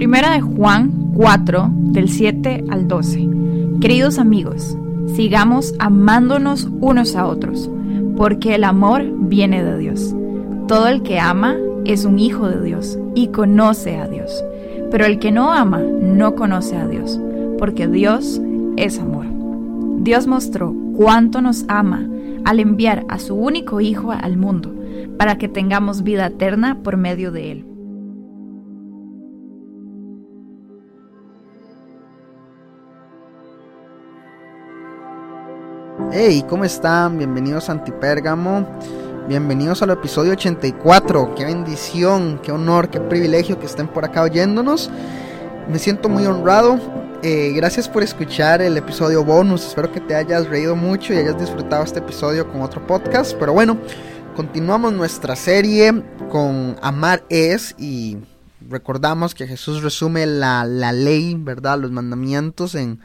Primera de Juan 4, del 7 al 12. Queridos amigos, sigamos amándonos unos a otros, porque el amor viene de Dios. Todo el que ama es un hijo de Dios y conoce a Dios. Pero el que no ama no conoce a Dios, porque Dios es amor. Dios mostró cuánto nos ama al enviar a su único Hijo al mundo, para que tengamos vida eterna por medio de él. Hey, ¿cómo están? Bienvenidos a Antipérgamo. Bienvenidos al episodio 84. Qué bendición, qué honor, qué privilegio que estén por acá oyéndonos. Me siento muy honrado. Eh, gracias por escuchar el episodio bonus. Espero que te hayas reído mucho y hayas disfrutado este episodio con otro podcast. Pero bueno, continuamos nuestra serie con Amar es y recordamos que Jesús resume la, la ley, ¿verdad? Los mandamientos en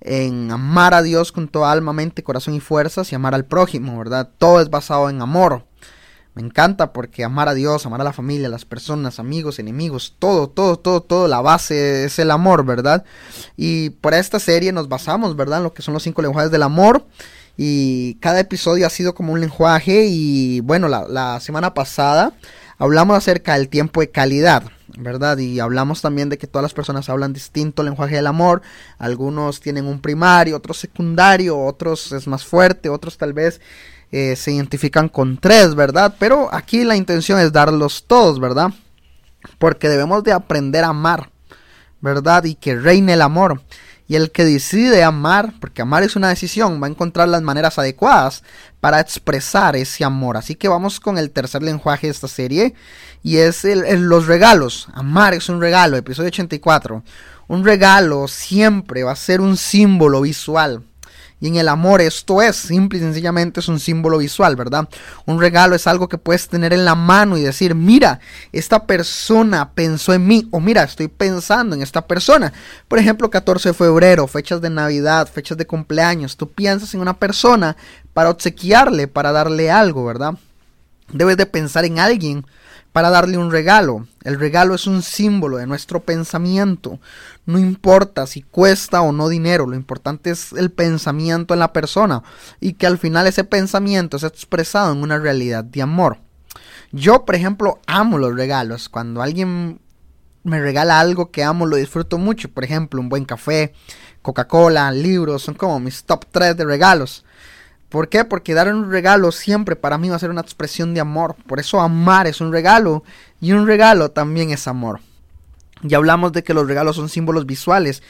en amar a Dios con toda alma, mente, corazón y fuerzas y amar al prójimo, ¿verdad? Todo es basado en amor. Me encanta porque amar a Dios, amar a la familia, las personas, amigos, enemigos, todo, todo, todo, todo, la base es el amor, ¿verdad? Y por esta serie nos basamos, ¿verdad? En lo que son los cinco lenguajes del amor. Y cada episodio ha sido como un lenguaje. Y bueno, la, la semana pasada hablamos acerca del tiempo de calidad, ¿verdad? Y hablamos también de que todas las personas hablan distinto lenguaje del amor, algunos tienen un primario, otros secundario, otros es más fuerte, otros tal vez eh, se identifican con tres, ¿verdad? Pero aquí la intención es darlos todos, ¿verdad? Porque debemos de aprender a amar, ¿verdad? Y que reine el amor. Y el que decide amar, porque amar es una decisión, va a encontrar las maneras adecuadas para expresar ese amor. Así que vamos con el tercer lenguaje de esta serie y es el, los regalos. Amar es un regalo, episodio 84. Un regalo siempre va a ser un símbolo visual. Y en el amor esto es, simple y sencillamente es un símbolo visual, ¿verdad? Un regalo es algo que puedes tener en la mano y decir, mira, esta persona pensó en mí, o mira, estoy pensando en esta persona. Por ejemplo, 14 de febrero, fechas de Navidad, fechas de cumpleaños, tú piensas en una persona para obsequiarle, para darle algo, ¿verdad? Debes de pensar en alguien para darle un regalo. El regalo es un símbolo de nuestro pensamiento. No importa si cuesta o no dinero, lo importante es el pensamiento en la persona y que al final ese pensamiento es expresado en una realidad de amor. Yo, por ejemplo, amo los regalos. Cuando alguien me regala algo que amo, lo disfruto mucho. Por ejemplo, un buen café, Coca-Cola, libros, son como mis top 3 de regalos. ¿Por qué? Porque dar un regalo siempre para mí va a ser una expresión de amor. Por eso amar es un regalo y un regalo también es amor. Ya hablamos de que los regalos son símbolos visuales.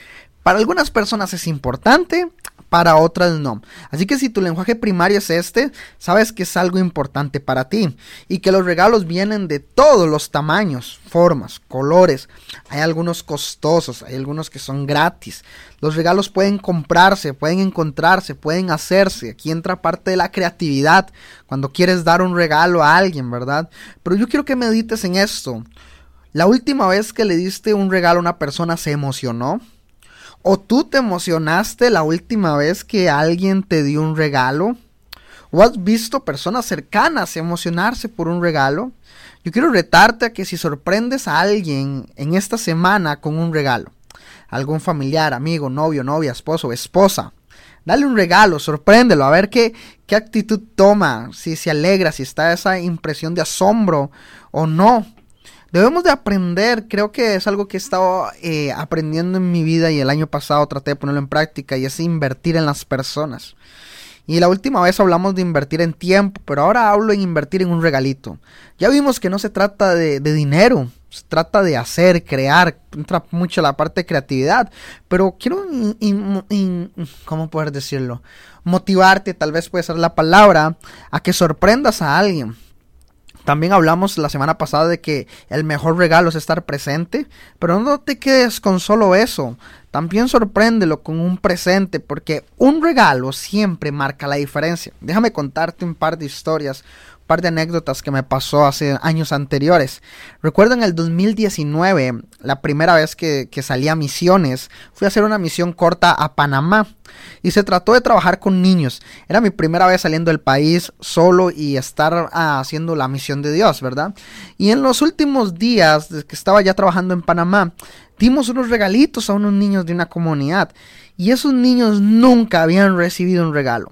Para algunas personas es importante, para otras no. Así que si tu lenguaje primario es este, sabes que es algo importante para ti y que los regalos vienen de todos los tamaños, formas, colores. Hay algunos costosos, hay algunos que son gratis. Los regalos pueden comprarse, pueden encontrarse, pueden hacerse. Aquí entra parte de la creatividad cuando quieres dar un regalo a alguien, ¿verdad? Pero yo quiero que medites en esto. La última vez que le diste un regalo a una persona se emocionó. ¿O tú te emocionaste la última vez que alguien te dio un regalo? ¿O has visto personas cercanas emocionarse por un regalo? Yo quiero retarte a que si sorprendes a alguien en esta semana con un regalo, algún familiar, amigo, novio, novia, esposo, esposa, dale un regalo, sorpréndelo, a ver qué, qué actitud toma, si se alegra, si está esa impresión de asombro o no. Debemos de aprender, creo que es algo que he estado eh, aprendiendo en mi vida y el año pasado traté de ponerlo en práctica y es invertir en las personas. Y la última vez hablamos de invertir en tiempo, pero ahora hablo en invertir en un regalito. Ya vimos que no se trata de, dinero, se trata de hacer, crear, entra mucho la parte de creatividad, pero quiero, ¿cómo poder decirlo? Motivarte, tal vez puede ser la palabra, a que sorprendas a alguien También hablamos la semana pasada de que el mejor regalo es estar presente, pero no te quedes con solo eso. También sorpréndelo con un presente, porque un regalo siempre marca la diferencia. Déjame contarte un par de historias par de anécdotas que me pasó hace años anteriores. Recuerdo en el 2019, la primera vez que, salí a misiones, fui a hacer una misión corta a Panamá y se trató de trabajar con niños. Era mi primera vez saliendo del país solo y estar ah, haciendo la misión de Dios, ¿verdad? Y en los últimos días que estaba ya trabajando en Panamá, dimos unos regalitos a unos niños de una comunidad y esos niños nunca habían recibido un regalo.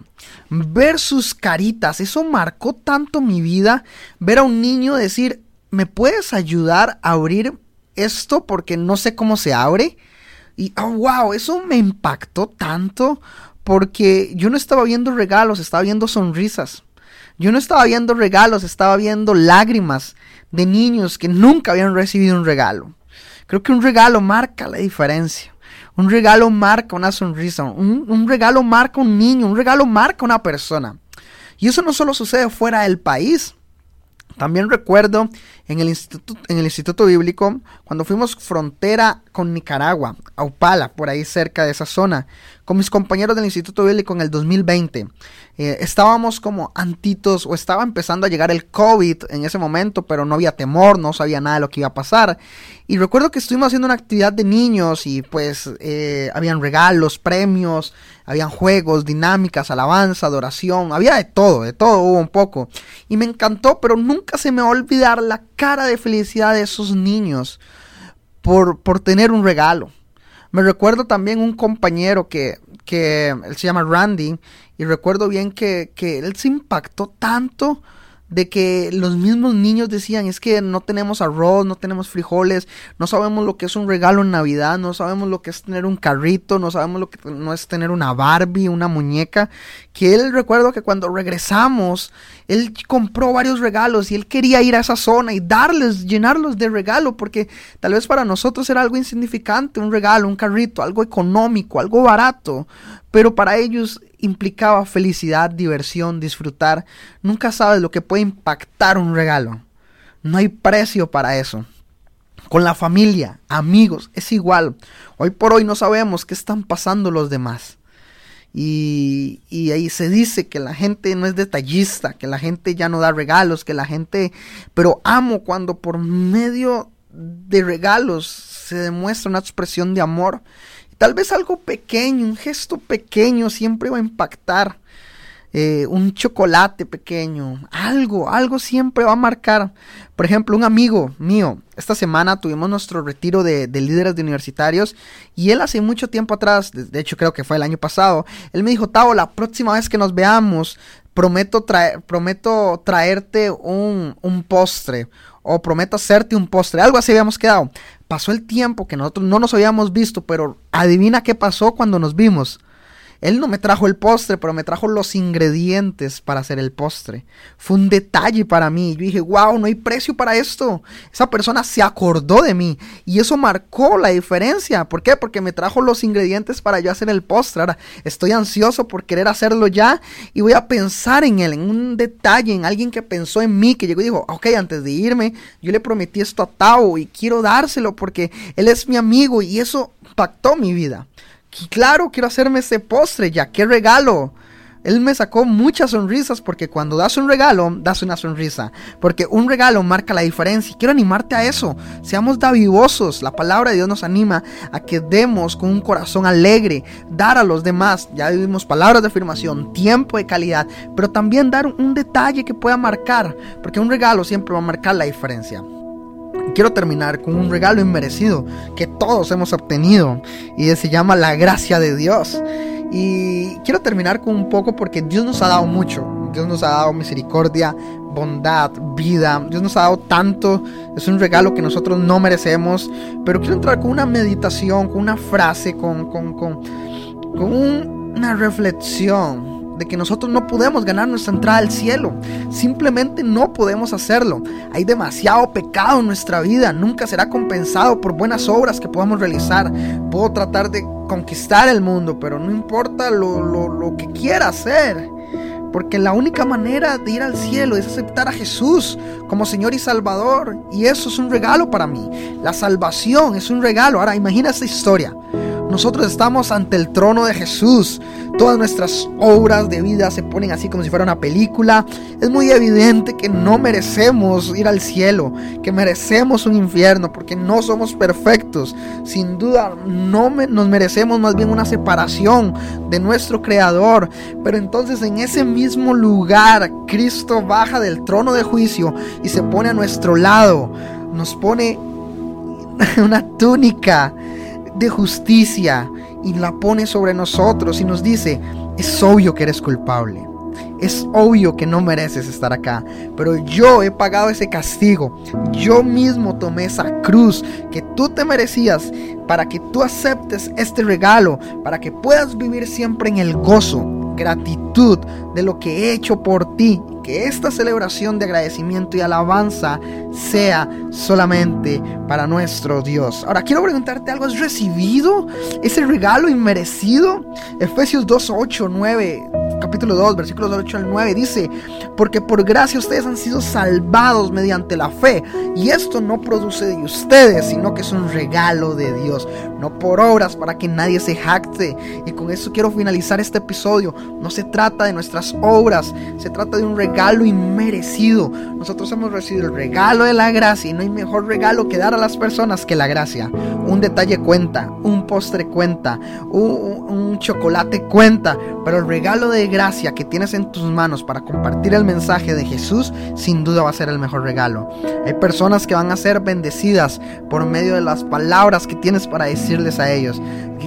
Ver sus caritas, eso marcó tanto mi vida. Ver a un niño decir, ¿me puedes ayudar a abrir esto porque no sé cómo se abre? Y, oh, wow, eso me impactó tanto porque yo no estaba viendo regalos, estaba viendo sonrisas. Yo no estaba viendo regalos, estaba viendo lágrimas de niños que nunca habían recibido un regalo. Creo que un regalo marca la diferencia. Un regalo marca una sonrisa, un, regalo marca un niño, un regalo marca una persona. Y eso no solo sucede fuera del país. También recuerdo en el, instituto, en el Instituto Bíblico, cuando fuimos frontera con Nicaragua, a Upala, por ahí cerca de esa zona, con mis compañeros del Instituto Bíblico en el 2020. Eh, estábamos como antitos o estaba empezando a llegar el COVID en ese momento, pero no había temor, no sabía nada de lo que iba a pasar. Y recuerdo que estuvimos haciendo una actividad de niños y pues eh, habían regalos, premios, habían juegos, dinámicas, alabanza, adoración, había de todo, de todo hubo un poco. Y me encantó, pero nunca se me va a olvidar la cara de felicidad de esos niños por, por tener un regalo. Me recuerdo también un compañero que, que él se llama Randy y recuerdo bien que, que él se impactó tanto de que los mismos niños decían, es que no tenemos arroz, no tenemos frijoles, no sabemos lo que es un regalo en Navidad, no sabemos lo que es tener un carrito, no sabemos lo que no es tener una Barbie, una muñeca, que él recuerdo que cuando regresamos, él compró varios regalos y él quería ir a esa zona y darles, llenarlos de regalo, porque tal vez para nosotros era algo insignificante, un regalo, un carrito, algo económico, algo barato, pero para ellos implicaba felicidad, diversión, disfrutar. Nunca sabes lo que puede impactar un regalo. No hay precio para eso. Con la familia, amigos, es igual. Hoy por hoy no sabemos qué están pasando los demás. Y, y, ahí se dice que la gente no es detallista, que la gente ya no da regalos, que la gente... Pero amo cuando por medio de regalos se demuestra una expresión de amor Tal vez algo pequeño, un gesto pequeño siempre va a impactar. Eh, un chocolate pequeño, algo, algo siempre va a marcar. Por ejemplo, un amigo mío, esta semana tuvimos nuestro retiro de, líderes de universitarios y él hace mucho tiempo atrás, de, hecho creo que fue el año pasado, él me dijo, Tao, la próxima vez que nos veamos, prometo, traer, prometo traerte un, un postre o prometo hacerte un postre, algo así habíamos quedado. Pasó el tiempo que nosotros no nos habíamos visto, pero adivina qué pasó cuando nos vimos. Él no me trajo el postre, pero me trajo los ingredientes para hacer el postre. Fue un detalle para mí. Yo dije, wow, no hay precio para esto. Esa persona se acordó de mí y eso marcó la diferencia. ¿Por qué? Porque me trajo los ingredientes para yo hacer el postre. Ahora estoy ansioso por querer hacerlo ya y voy a pensar en él, en un detalle, en alguien que pensó en mí, que llegó y dijo, ok, antes de irme, yo le prometí esto a Tao y quiero dárselo porque él es mi amigo y eso impactó mi vida claro, quiero hacerme ese postre, ya, qué regalo. Él me sacó muchas sonrisas porque cuando das un regalo, das una sonrisa. Porque un regalo marca la diferencia. Y quiero animarte a eso. Seamos davivosos. La palabra de Dios nos anima a que demos con un corazón alegre. Dar a los demás. Ya vivimos palabras de afirmación, tiempo de calidad. Pero también dar un detalle que pueda marcar. Porque un regalo siempre va a marcar la diferencia quiero terminar con un regalo inmerecido que todos hemos obtenido y se llama la gracia de Dios. Y quiero terminar con un poco porque Dios nos ha dado mucho. Dios nos ha dado misericordia, bondad, vida. Dios nos ha dado tanto. Es un regalo que nosotros no merecemos. Pero quiero entrar con una meditación, con una frase, con, con, con, con una reflexión de que nosotros no podemos ganar nuestra entrada al cielo. Simplemente no podemos hacerlo. Hay demasiado pecado en nuestra vida. Nunca será compensado por buenas obras que podamos realizar. Puedo tratar de conquistar el mundo, pero no importa lo, lo que quiera hacer. Porque la única manera de ir al cielo es aceptar a Jesús como Señor y Salvador. Y eso es un regalo para mí. La salvación es un regalo. Ahora imagina esta historia. Nosotros estamos ante el trono de Jesús. Todas nuestras obras de vida se ponen así como si fuera una película. Es muy evidente que no merecemos ir al cielo, que merecemos un infierno, porque no somos perfectos. Sin duda, no nos merecemos más bien una separación de nuestro Creador. Pero entonces en ese mismo lugar, Cristo baja del trono de juicio y se pone a nuestro lado. Nos pone una túnica de justicia y la pone sobre nosotros y nos dice, es obvio que eres culpable. Es obvio que no mereces estar acá, pero yo he pagado ese castigo. Yo mismo tomé esa cruz que tú te merecías para que tú aceptes este regalo, para que puedas vivir siempre en el gozo, gratitud de lo que he hecho por ti. Que esta celebración de agradecimiento y alabanza sea solamente para nuestro Dios. Ahora quiero preguntarte algo, ¿has recibido ese regalo inmerecido? Efesios 2, 8, 9 capítulo 2, versículos 8 al 9, dice, porque por gracia ustedes han sido salvados mediante la fe, y esto no produce de ustedes, sino que es un regalo de Dios, no por obras para que nadie se jacte. Y con eso quiero finalizar este episodio. No se trata de nuestras obras, se trata de un regalo inmerecido. Nosotros hemos recibido el regalo de la gracia y no hay mejor regalo que dar a las personas que la gracia. Un detalle cuenta, un postre cuenta, un, un chocolate cuenta, pero el regalo de gracia que tienes en tus manos para compartir el mensaje de Jesús, sin duda va a ser el mejor regalo. Hay personas que van a ser bendecidas por medio de las palabras que tienes para decirles a ellos.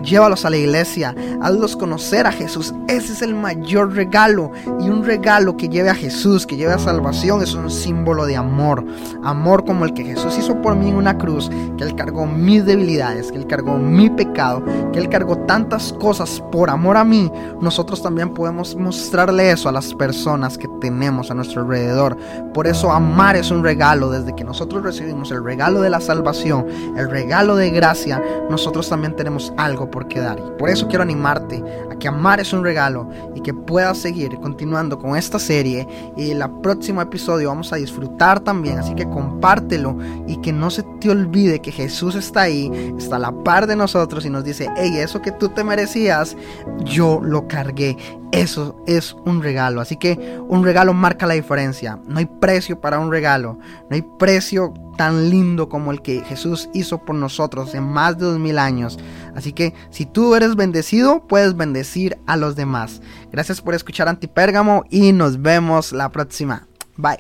Llévalos a la iglesia, hazlos conocer a Jesús. Ese es el mayor regalo. Y un regalo que lleve a Jesús, que lleve a salvación, es un símbolo de amor. Amor como el que Jesús hizo por mí en una cruz, que Él cargó mis debilidades, que Él cargó mi pecado, que Él cargó tantas cosas por amor a mí. Nosotros también podemos mostrarle eso a las personas que tenemos a nuestro alrededor. Por eso amar es un regalo. Desde que nosotros recibimos el regalo de la salvación, el regalo de gracia, nosotros también tenemos algo por qué dar. Y por eso quiero animarte a que amar es un regalo y que puedas seguir continuando con esta serie. Y el próximo episodio vamos a disfrutar también, así que compártelo y que no se te olvide que Jesús está ahí, está a la par de nosotros y nos dice, hey, eso que tú te merecías, yo lo cargué. Eso es un regalo. Así que un regalo marca la diferencia. No hay precio para un regalo. No hay precio tan lindo como el que Jesús hizo por nosotros en más de dos mil años. Así que si tú eres bendecido, puedes bendecir a los demás. Gracias por escuchar Antipérgamo y nos vemos la próxima. Bye.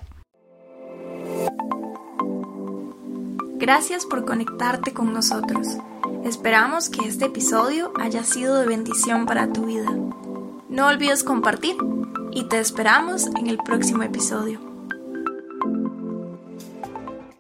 Gracias por conectarte con nosotros. Esperamos que este episodio haya sido de bendición para tu vida. No olvides compartir y te esperamos en el próximo episodio.